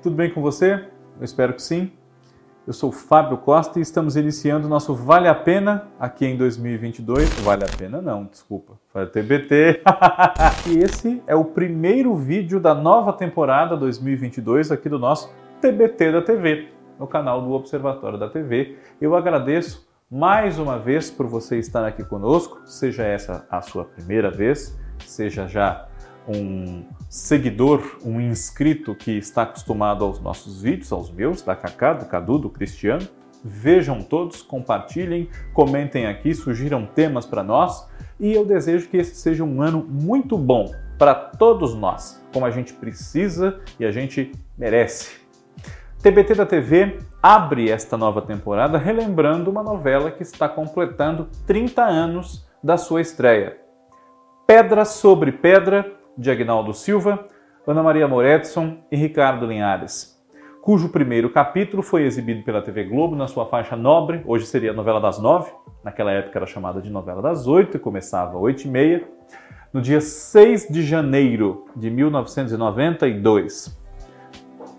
Tudo bem com você? Eu espero que sim. Eu sou Fábio Costa e estamos iniciando o nosso Vale a Pena aqui em 2022. Vale a Pena não, desculpa, foi TBT. e esse é o primeiro vídeo da nova temporada 2022 aqui do nosso TBT da TV, no canal do Observatório da TV. Eu agradeço mais uma vez por você estar aqui conosco, seja essa a sua primeira vez, seja já um seguidor, um inscrito que está acostumado aos nossos vídeos, aos meus, da Cacá, do Cadu, do Cristiano. Vejam todos, compartilhem, comentem aqui, sugiram temas para nós e eu desejo que esse seja um ano muito bom para todos nós, como a gente precisa e a gente merece. TBT da TV abre esta nova temporada relembrando uma novela que está completando 30 anos da sua estreia. Pedra sobre Pedra, de Agnaldo Silva, Ana Maria Moretson e Ricardo Linhares, cujo primeiro capítulo foi exibido pela TV Globo na sua faixa nobre, hoje seria a novela das nove, naquela época era chamada de novela das oito e começava às oito e meia, no dia 6 de janeiro de 1992.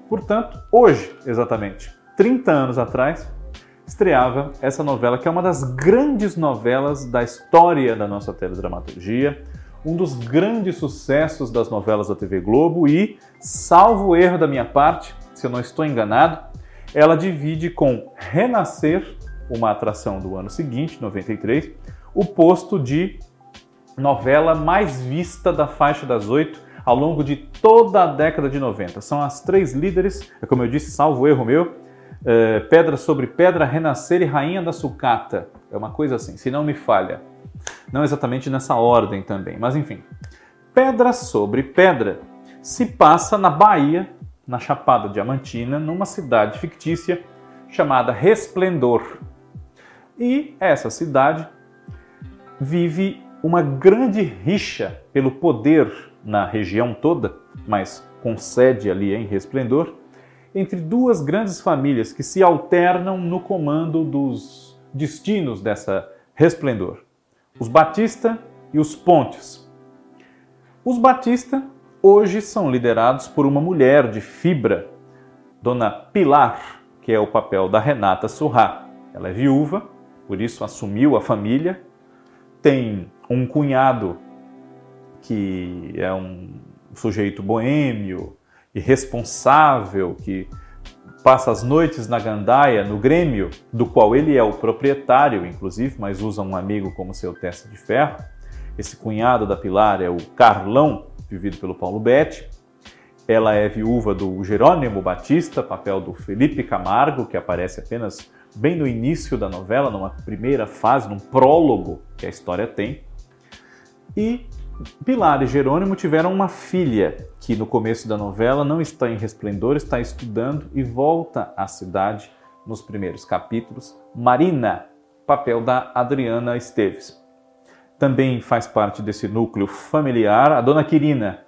Portanto, hoje, exatamente, 30 anos atrás, estreava essa novela que é uma das grandes novelas da história da nossa teledramaturgia, um dos grandes sucessos das novelas da TV Globo e, salvo erro da minha parte, se eu não estou enganado, ela divide com Renascer, uma atração do ano seguinte, 93, o posto de novela mais vista da faixa das oito ao longo de toda a década de 90. São as três líderes, é como eu disse, salvo erro meu, é, Pedra sobre Pedra, Renascer e Rainha da Sucata. É uma coisa assim, se não me falha. Não exatamente nessa ordem também, mas enfim. Pedra sobre Pedra se passa na Bahia, na Chapada Diamantina, numa cidade fictícia chamada Resplendor. E essa cidade vive uma grande rixa pelo poder na região toda, mas com sede ali em Resplendor, entre duas grandes famílias que se alternam no comando dos destinos dessa Resplendor os Batista e os Pontes. Os Batista hoje são liderados por uma mulher de fibra, Dona Pilar, que é o papel da Renata Surrá. Ela é viúva, por isso assumiu a família, tem um cunhado que é um sujeito boêmio, irresponsável, que passa as noites na gandaia, no Grêmio, do qual ele é o proprietário, inclusive, mas usa um amigo como seu testa de ferro. Esse cunhado da Pilar é o Carlão, vivido pelo Paulo Betti. Ela é viúva do Jerônimo Batista, papel do Felipe Camargo, que aparece apenas bem no início da novela, numa primeira fase, num prólogo que a história tem. E Pilar e Jerônimo tiveram uma filha que no começo da novela não está em resplendor, está estudando e volta à cidade nos primeiros capítulos. Marina, papel da Adriana Esteves. Também faz parte desse núcleo familiar a Dona Quirina,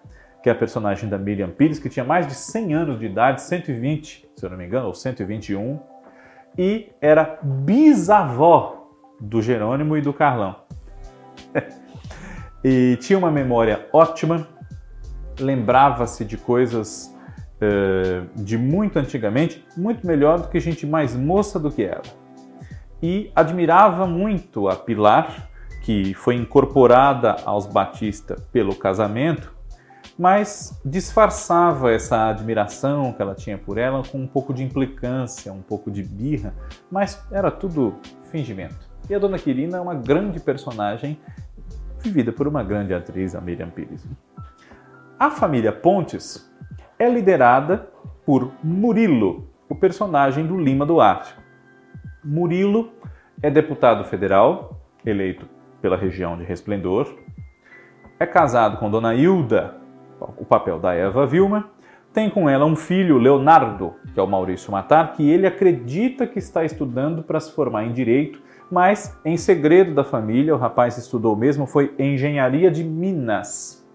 que é a personagem da Miriam Pires, que tinha mais de 100 anos de idade, 120, se eu não me engano, ou 121, e era bisavó do Jerônimo e do Carlão. e tinha uma memória ótima, lembrava-se de coisas uh, de muito antigamente, muito melhor do que gente mais moça do que ela. E admirava muito a Pilar, que foi incorporada aos Batista pelo casamento, mas disfarçava essa admiração que ela tinha por ela com um pouco de implicância, um pouco de birra, mas era tudo fingimento. E a Dona Quirina é uma grande personagem vivida por uma grande atriz, a Miriam Pires. A família Pontes é liderada por Murilo, o personagem do Lima Duarte. Murilo é deputado federal, eleito pela região de Resplendor, é casado com Dona Hilda, o papel da Eva Vilma, tem com ela um filho, Leonardo, que é o Maurício Matar, que ele acredita que está estudando para se formar em direito mas em segredo da família, o rapaz estudou mesmo foi engenharia de Minas.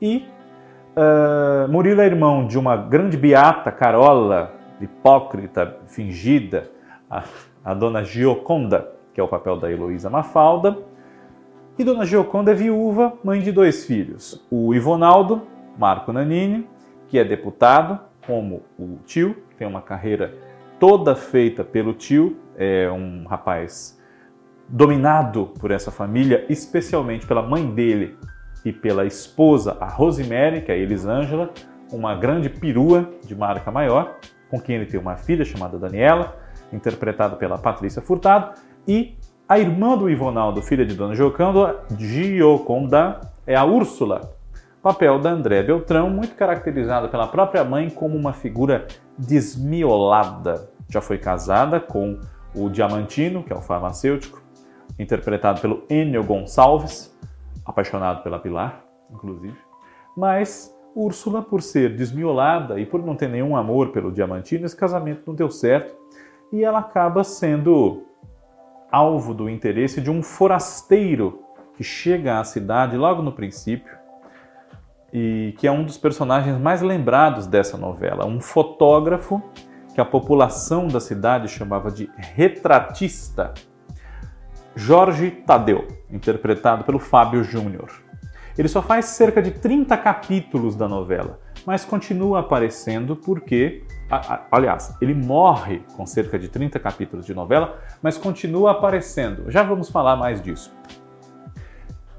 E uh, Murilo é irmão de uma grande beata, Carola, hipócrita, fingida, a, a dona Gioconda, que é o papel da Heloísa Mafalda. E dona Gioconda é viúva, mãe de dois filhos, o Ivonaldo, Marco Nanini, que é deputado, como o tio, tem uma carreira toda feita pelo tio, é um rapaz dominado por essa família, especialmente pela mãe dele e pela esposa, a Rosemary, que é a Elisângela, uma grande perua de marca maior, com quem ele tem uma filha chamada Daniela, interpretada pela Patrícia Furtado, e a irmã do Ivonaldo, filha de Dona Gioconda, Gioconda, é a Úrsula, papel da André Beltrão, muito caracterizada pela própria mãe como uma figura desmiolada. Já foi casada com o Diamantino, que é o farmacêutico, interpretado pelo Enio Gonçalves, apaixonado pela Pilar, inclusive. Mas Úrsula, por ser desmiolada e por não ter nenhum amor pelo Diamantino, esse casamento não deu certo e ela acaba sendo alvo do interesse de um forasteiro que chega à cidade logo no princípio e que é um dos personagens mais lembrados dessa novela, um fotógrafo que a população da cidade chamava de retratista, Jorge Tadeu, interpretado pelo Fábio Júnior. Ele só faz cerca de 30 capítulos da novela, mas continua aparecendo porque, aliás, ele morre com cerca de 30 capítulos de novela, mas continua aparecendo. Já vamos falar mais disso.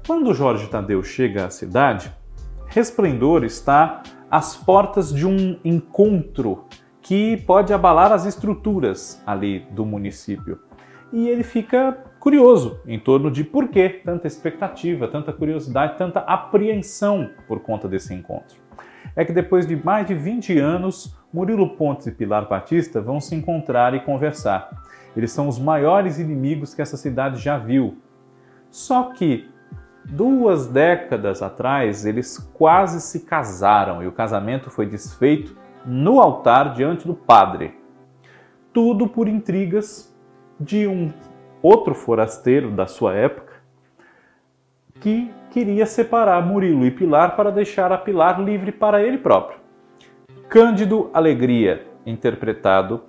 Quando Jorge Tadeu chega à cidade, Resplendor está às portas de um encontro que pode abalar as estruturas ali do município. E ele fica curioso em torno de por que tanta expectativa, tanta curiosidade, tanta apreensão por conta desse encontro. É que depois de mais de 20 anos, Murilo Pontes e Pilar Batista vão se encontrar e conversar. Eles são os maiores inimigos que essa cidade já viu. Só que Duas décadas atrás, eles quase se casaram e o casamento foi desfeito no altar diante do padre. Tudo por intrigas de um outro forasteiro da sua época que queria separar Murilo e Pilar para deixar a Pilar livre para ele próprio. Cândido Alegria, interpretado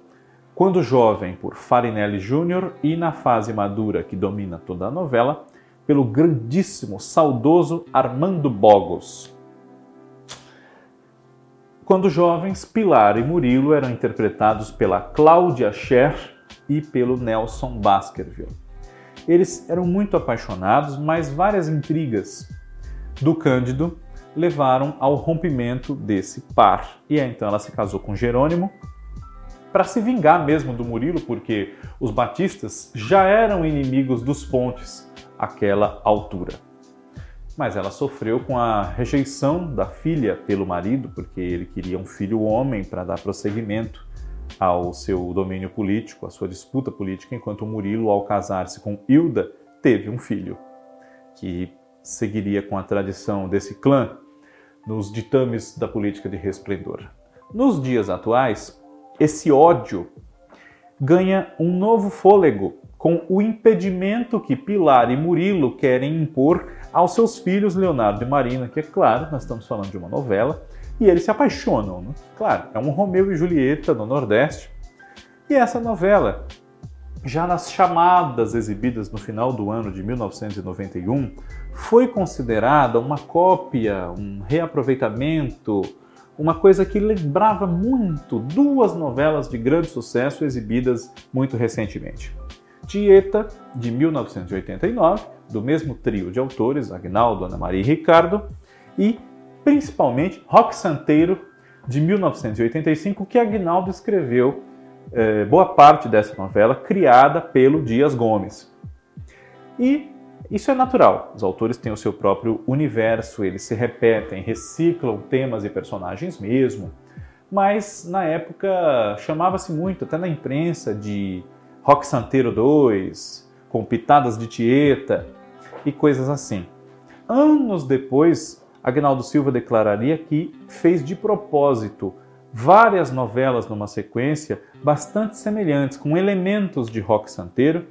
quando jovem por Farinelli Júnior e na fase madura que domina toda a novela, pelo grandíssimo, saudoso Armando Bogos. Quando jovens, Pilar e Murilo eram interpretados pela Cláudia Scher e pelo Nelson Baskerville. Eles eram muito apaixonados, mas várias intrigas do Cândido levaram ao rompimento desse par. E então ela se casou com Jerônimo para se vingar mesmo do Murilo, porque os batistas já eram inimigos dos Pontes aquela altura. Mas ela sofreu com a rejeição da filha pelo marido, porque ele queria um filho homem para dar prosseguimento ao seu domínio político, à sua disputa política, enquanto Murilo, ao casar-se com Hilda, teve um filho que seguiria com a tradição desse clã nos ditames da política de resplendor. Nos dias atuais, esse ódio ganha um novo fôlego com o impedimento que Pilar e Murilo querem impor aos seus filhos Leonardo e Marina, que é claro, nós estamos falando de uma novela, e eles se apaixonam. Né? Claro, é um Romeu e Julieta no Nordeste. E essa novela, já nas chamadas exibidas no final do ano de 1991, foi considerada uma cópia, um reaproveitamento, uma coisa que lembrava muito duas novelas de grande sucesso exibidas muito recentemente. Tieta, de 1989, do mesmo trio de autores, Agnaldo, Ana Maria e Ricardo, e principalmente Rock Santeiro, de 1985, que Agnaldo escreveu eh, boa parte dessa novela, criada pelo Dias Gomes. E isso é natural, os autores têm o seu próprio universo, eles se repetem, reciclam temas e personagens mesmo, mas na época chamava-se muito, até na imprensa, de Rock Santeiro 2, com pitadas de Tieta e coisas assim. Anos depois, Agnaldo Silva declararia que fez de propósito várias novelas numa sequência bastante semelhantes, com elementos de rock santeiro,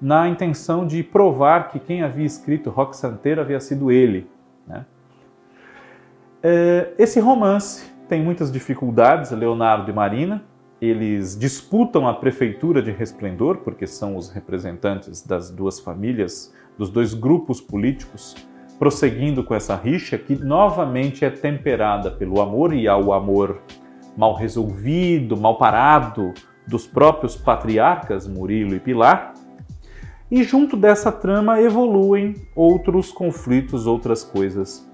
na intenção de provar que quem havia escrito rock santeiro havia sido ele. Né? É, esse romance tem muitas dificuldades, Leonardo e Marina, eles disputam a prefeitura de Resplendor, porque são os representantes das duas famílias, dos dois grupos políticos prosseguindo com essa rixa que novamente é temperada pelo amor e ao amor mal resolvido, mal parado dos próprios patriarcas Murilo e Pilar. E junto dessa trama evoluem outros conflitos, outras coisas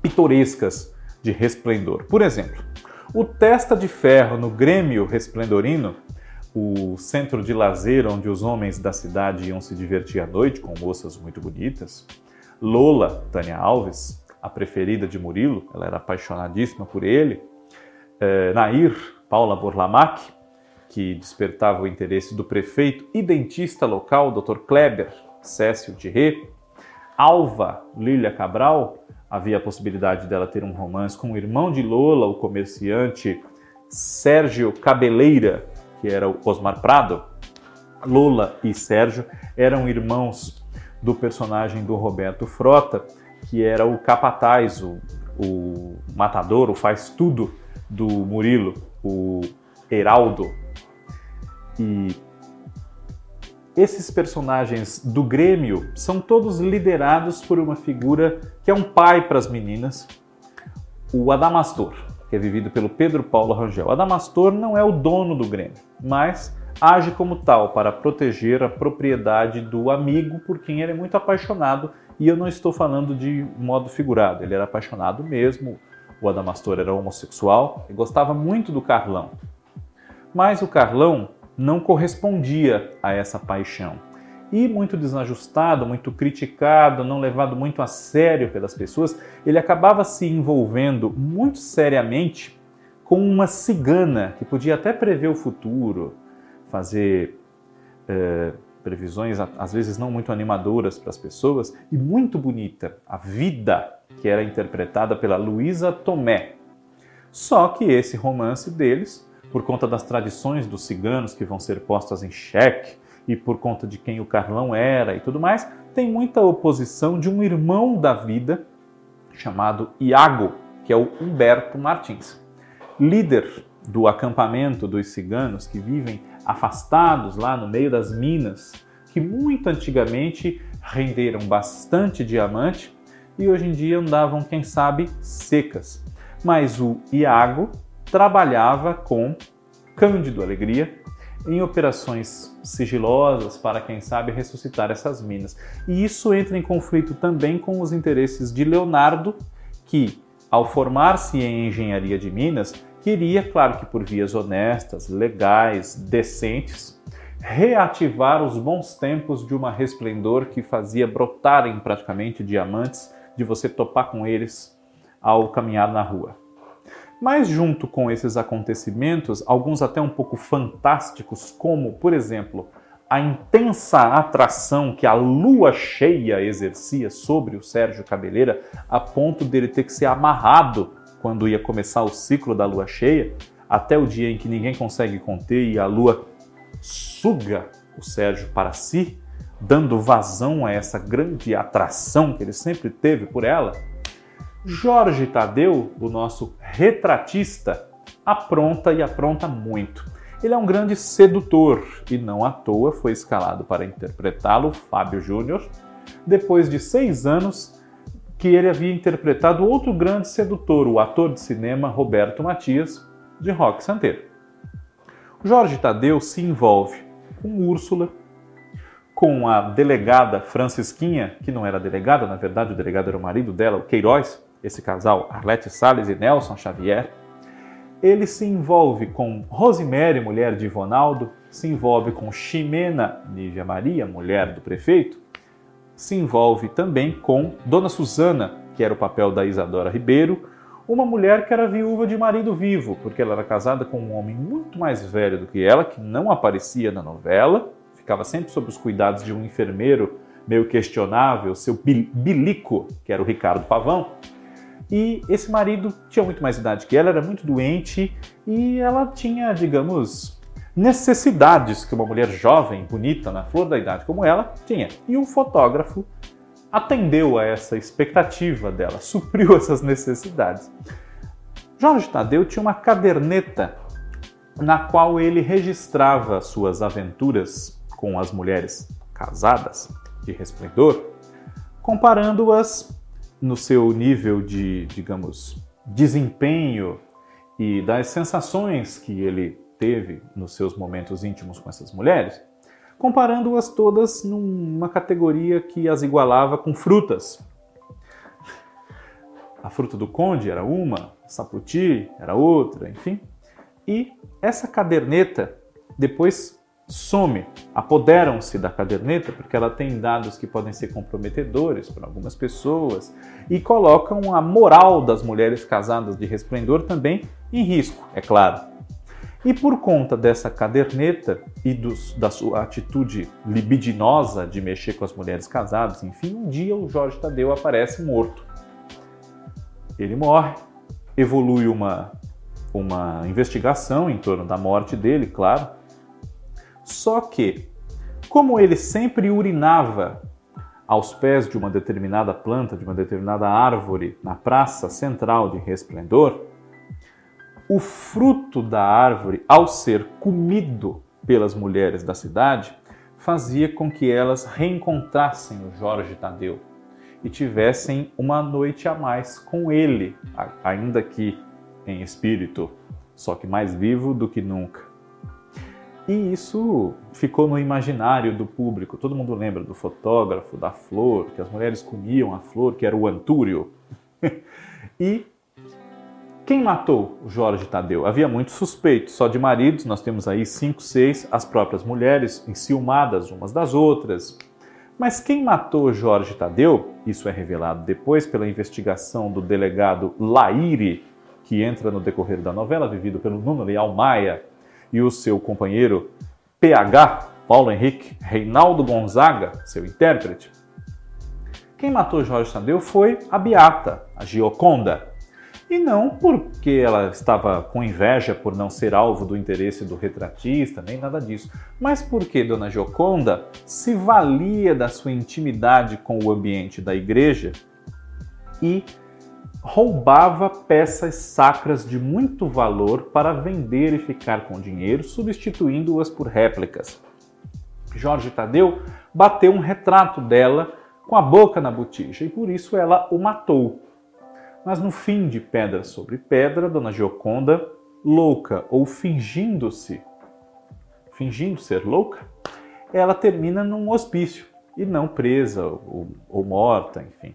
pitorescas de resplendor. Por exemplo, o Testa de Ferro no Grêmio Resplendorino, o centro de lazer onde os homens da cidade iam se divertir à noite com moças muito bonitas. Lola, Tânia Alves, a preferida de Murilo, ela era apaixonadíssima por ele. É, Nair, Paula Borlamac, que despertava o interesse do prefeito e dentista local, Dr. Kleber Cécio Rê. Alva Lília Cabral, havia a possibilidade dela ter um romance com o irmão de Lola, o comerciante Sérgio Cabeleira, que era o Osmar Prado. Lola e Sérgio eram irmãos do personagem do Roberto Frota, que era o capataz, o, o matador, o faz tudo do Murilo, o Heraldo. E esses personagens do Grêmio são todos liderados por uma figura que é um pai para as meninas, o Adamastor, que é vivido pelo Pedro Paulo Rangel. Adamastor não é o dono do Grêmio, mas age como tal para proteger a propriedade do amigo por quem ele é muito apaixonado. E eu não estou falando de modo figurado, ele era apaixonado mesmo. O Adamastor era homossexual e gostava muito do Carlão. Mas o Carlão não correspondia a essa paixão. E muito desajustado, muito criticado, não levado muito a sério pelas pessoas, ele acabava se envolvendo muito seriamente com uma cigana que podia até prever o futuro, fazer é, previsões às vezes não muito animadoras para as pessoas e muito bonita, a vida que era interpretada pela Luísa Tomé. Só que esse romance deles por conta das tradições dos ciganos que vão ser postas em xeque e por conta de quem o Carlão era e tudo mais, tem muita oposição de um irmão da vida chamado Iago, que é o Humberto Martins, líder do acampamento dos ciganos que vivem afastados lá no meio das minas, que muito antigamente renderam bastante diamante e hoje em dia andavam, quem sabe, secas. Mas o Iago trabalhava com Cândido Alegria em operações sigilosas para, quem sabe, ressuscitar essas minas. E isso entra em conflito também com os interesses de Leonardo, que, ao formar-se em engenharia de minas, queria, claro que por vias honestas, legais, decentes, reativar os bons tempos de uma resplendor que fazia brotarem praticamente diamantes de você topar com eles ao caminhar na rua. Mas, junto com esses acontecimentos, alguns até um pouco fantásticos, como, por exemplo, a intensa atração que a lua cheia exercia sobre o Sérgio Cabeleira, a ponto dele ter que ser amarrado quando ia começar o ciclo da lua cheia, até o dia em que ninguém consegue conter e a lua suga o Sérgio para si, dando vazão a essa grande atração que ele sempre teve por ela Jorge Tadeu, o nosso retratista, apronta e apronta muito. Ele é um grande sedutor e não à toa foi escalado para interpretá-lo Fábio Júnior, depois de seis anos que ele havia interpretado outro grande sedutor, o ator de cinema Roberto Matias, de Rock Santeiro. Jorge Tadeu se envolve com Úrsula, com a delegada Francisquinha, que não era delegada, na verdade o delegado era o marido dela, o Queiroz, esse casal, Arlete Salles e Nelson Xavier, ele se envolve com Rosemary, mulher de Ivonaldo, se envolve com Ximena Nívia Maria, mulher do prefeito, se envolve também com Dona Susana, que era o papel da Isadora Ribeiro, uma mulher que era viúva de marido vivo, porque ela era casada com um homem muito mais velho do que ela, que não aparecia na novela, ficava sempre sob os cuidados de um enfermeiro meio questionável, seu bilico, que era o Ricardo Pavão, e esse marido tinha muito mais idade que ela, era muito doente e ela tinha, digamos, necessidades que uma mulher jovem, bonita, na flor da idade como ela, tinha. E o fotógrafo atendeu a essa expectativa dela, supriu essas necessidades. Jorge Tadeu tinha uma caderneta na qual ele registrava suas aventuras com as mulheres casadas de resplendor, comparando-as no seu nível de, digamos, desempenho e das sensações que ele teve nos seus momentos íntimos com essas mulheres, comparando-as todas numa categoria que as igualava com frutas. A fruta do conde era uma, saputi era outra, enfim. E essa caderneta depois some, apoderam-se da caderneta porque ela tem dados que podem ser comprometedores para algumas pessoas e colocam a moral das mulheres casadas de resplendor também em risco, é claro. E por conta dessa caderneta e dos, da sua atitude libidinosa de mexer com as mulheres casadas, enfim, um dia o Jorge Tadeu aparece morto. Ele morre, evolui uma, uma investigação em torno da morte dele, claro, só que, como ele sempre urinava aos pés de uma determinada planta, de uma determinada árvore, na praça central de Resplendor, o fruto da árvore, ao ser comido pelas mulheres da cidade, fazia com que elas reencontrassem o Jorge Tadeu e tivessem uma noite a mais com ele, ainda que em espírito, só que mais vivo do que nunca. E isso ficou no imaginário do público. Todo mundo lembra do fotógrafo, da flor, que as mulheres comiam a flor, que era o antúrio. e quem matou Jorge Tadeu? Havia muitos suspeitos, só de maridos, nós temos aí cinco, seis, as próprias mulheres enciumadas umas das outras. Mas quem matou Jorge Tadeu, isso é revelado depois pela investigação do delegado Laire, que entra no decorrer da novela, vivido pelo Nuno Leal Maia, e o seu companheiro PH, Paulo Henrique Reinaldo Gonzaga, seu intérprete. Quem matou Jorge Tadeu foi a Beata, a Gioconda. E não porque ela estava com inveja por não ser alvo do interesse do retratista, nem nada disso, mas porque Dona Gioconda se valia da sua intimidade com o ambiente da igreja e roubava peças sacras de muito valor para vender e ficar com dinheiro, substituindo-as por réplicas. Jorge Tadeu bateu um retrato dela com a boca na botija e por isso ela o matou. Mas no fim de Pedra sobre Pedra, Dona Gioconda, louca ou fingindo-se, fingindo ser louca, ela termina num hospício e não presa ou, ou morta, enfim.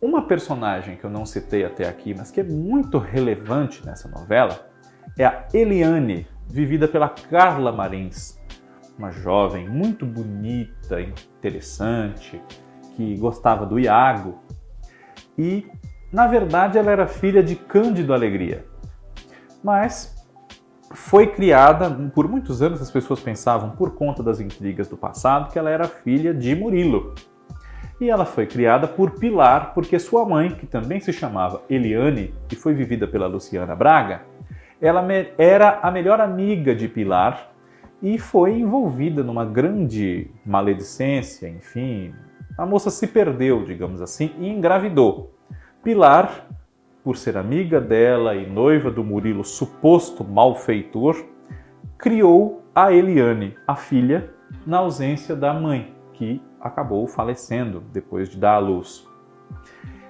Uma personagem que eu não citei até aqui, mas que é muito relevante nessa novela, é a Eliane, vivida pela Carla Marins, uma jovem muito bonita, interessante, que gostava do Iago. E, na verdade, ela era filha de Cândido Alegria. Mas foi criada, por muitos anos as pessoas pensavam, por conta das intrigas do passado, que ela era filha de Murilo, e ela foi criada por Pilar porque sua mãe, que também se chamava Eliane e foi vivida pela Luciana Braga, ela era a melhor amiga de Pilar e foi envolvida numa grande maledicência, enfim, a moça se perdeu, digamos assim, e engravidou. Pilar, por ser amiga dela e noiva do Murilo, suposto malfeitor, criou a Eliane, a filha, na ausência da mãe, que acabou falecendo depois de dar à luz.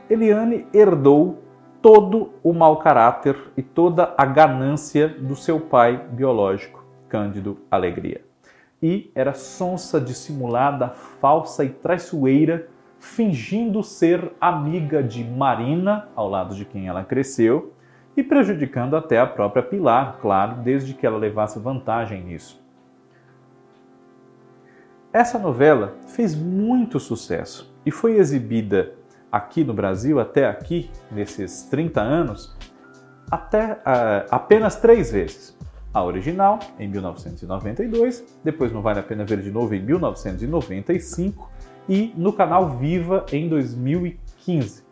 Eliane herdou todo o mau caráter e toda a ganância do seu pai biológico, Cândido Alegria. E era sonsa, dissimulada, falsa e traiçoeira, fingindo ser amiga de Marina, ao lado de quem ela cresceu, e prejudicando até a própria Pilar, claro, desde que ela levasse vantagem nisso. Essa novela fez muito sucesso e foi exibida aqui no Brasil, até aqui, nesses 30 anos, até uh, apenas três vezes. A original, em 1992, depois não vale a pena ver de novo, em 1995 e no canal Viva em 2015.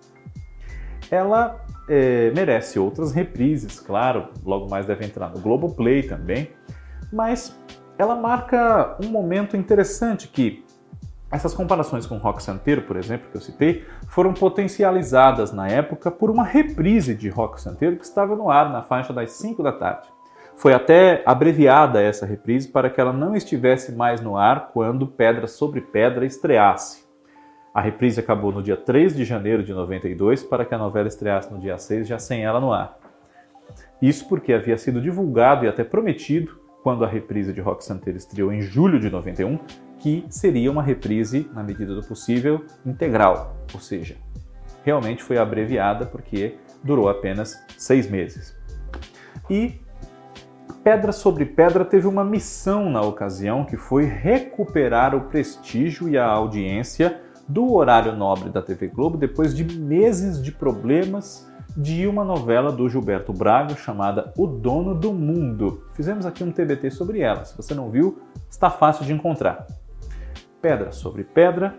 Ela é, merece outras reprises, claro, logo mais deve entrar no Globoplay também, mas ela marca um momento interessante que essas comparações com Rock Santeiro, por exemplo, que eu citei, foram potencializadas na época por uma reprise de Rock Santeiro que estava no ar na faixa das 5 da tarde. Foi até abreviada essa reprise para que ela não estivesse mais no ar quando Pedra sobre Pedra estreasse. A reprise acabou no dia 3 de janeiro de 92 para que a novela estreasse no dia 6, já sem ela no ar. Isso porque havia sido divulgado e até prometido, quando a reprise de Rock Santeiro estreou em julho de 91, que seria uma reprise, na medida do possível, integral, ou seja, realmente foi abreviada porque durou apenas seis meses. E Pedra sobre Pedra teve uma missão na ocasião que foi recuperar o prestígio e a audiência do horário nobre da TV Globo depois de meses de problemas de uma novela do Gilberto Braga chamada O Dono do Mundo. Fizemos aqui um TBT sobre ela. Se você não viu, está fácil de encontrar. Pedra sobre Pedra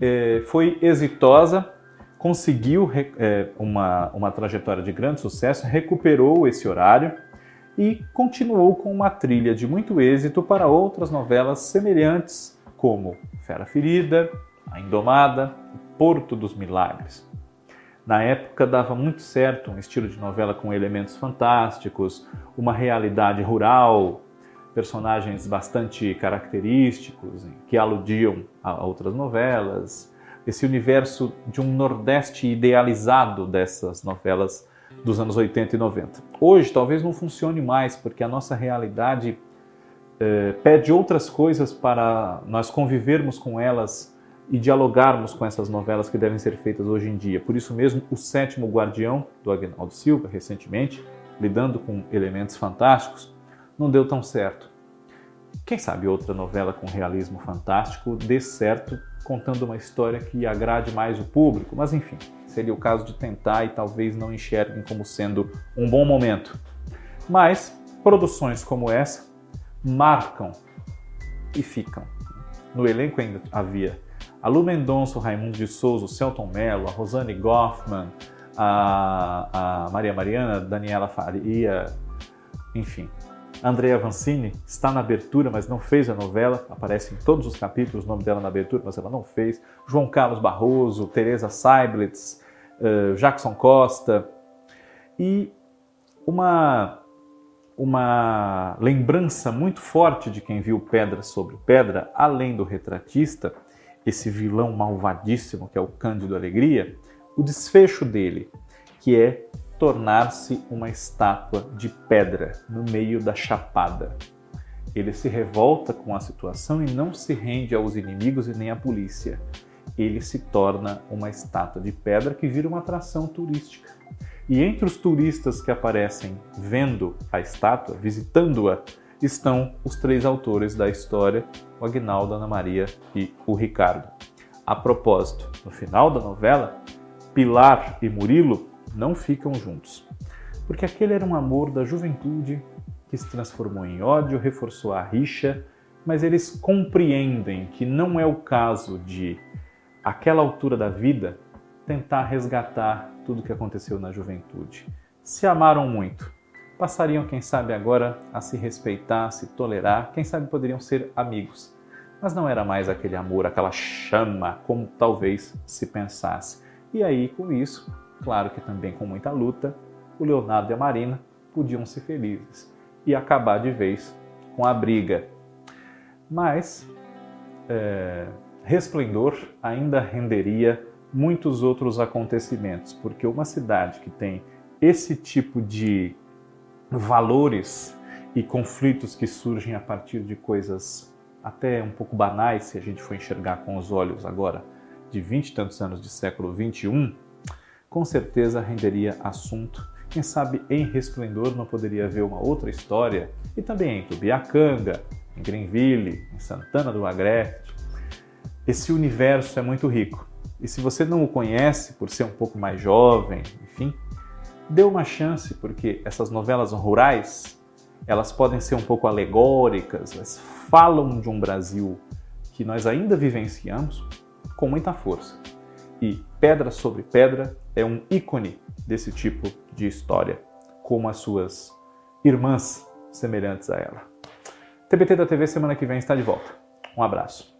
eh, foi exitosa, conseguiu eh, uma, uma trajetória de grande sucesso, recuperou esse horário e continuou com uma trilha de muito êxito para outras novelas semelhantes, como Fera Ferida, A Indomada, Porto dos Milagres. Na época dava muito certo um estilo de novela com elementos fantásticos, uma realidade rural, personagens bastante característicos que aludiam a outras novelas, esse universo de um Nordeste idealizado dessas novelas dos anos 80 e 90. Hoje talvez não funcione mais, porque a nossa realidade eh, pede outras coisas para nós convivermos com elas e dialogarmos com essas novelas que devem ser feitas hoje em dia. Por isso mesmo, O Sétimo Guardião, do Agnaldo Silva, recentemente, lidando com elementos fantásticos, não deu tão certo. Quem sabe outra novela com realismo fantástico dê certo contando uma história que agrade mais o público, mas enfim, seria o caso de tentar e talvez não enxerguem como sendo um bom momento. Mas produções como essa marcam e ficam. No elenco ainda havia a Lu Mendonça, o Raimundo de Souza, o Celton Mello, a Rosane Goffman, a, a Maria Mariana, Daniela Faria, enfim. Andrea Vancini está na abertura, mas não fez a novela. Aparece em todos os capítulos o nome dela na abertura, mas ela não fez. João Carlos Barroso, Teresa Seiblitz, uh, Jackson Costa. E uma, uma lembrança muito forte de quem viu Pedra sobre Pedra, além do retratista, esse vilão malvadíssimo que é o Cândido Alegria, o desfecho dele, que é tornar-se uma estátua de pedra no meio da chapada. Ele se revolta com a situação e não se rende aos inimigos e nem à polícia. Ele se torna uma estátua de pedra que vira uma atração turística. E entre os turistas que aparecem vendo a estátua, visitando-a, estão os três autores da história, o Agnaldo, Ana Maria e o Ricardo. A propósito, no final da novela, Pilar e Murilo não ficam juntos. Porque aquele era um amor da juventude que se transformou em ódio, reforçou a rixa, mas eles compreendem que não é o caso de, aquela altura da vida, tentar resgatar tudo o que aconteceu na juventude. Se amaram muito, passariam, quem sabe agora, a se respeitar, a se tolerar, quem sabe poderiam ser amigos. Mas não era mais aquele amor, aquela chama, como talvez se pensasse. E aí, com isso, Claro que também com muita luta, o Leonardo e a Marina podiam ser felizes e acabar de vez com a briga. Mas é, Resplendor ainda renderia muitos outros acontecimentos, porque uma cidade que tem esse tipo de valores e conflitos que surgem a partir de coisas até um pouco banais, se a gente for enxergar com os olhos agora de vinte e tantos anos de século 21, com certeza renderia assunto. Quem sabe em Resplendor não poderia haver uma outra história? E também em Tubiacanga, em Greenville, em Santana do Agreste. Esse universo é muito rico. E se você não o conhece por ser um pouco mais jovem, enfim, dê uma chance, porque essas novelas rurais, elas podem ser um pouco alegóricas, elas falam de um Brasil que nós ainda vivenciamos com muita força. E Pedra sobre Pedra é um ícone desse tipo de história, como as suas irmãs semelhantes a ela. TBT da TV semana que vem está de volta. Um abraço.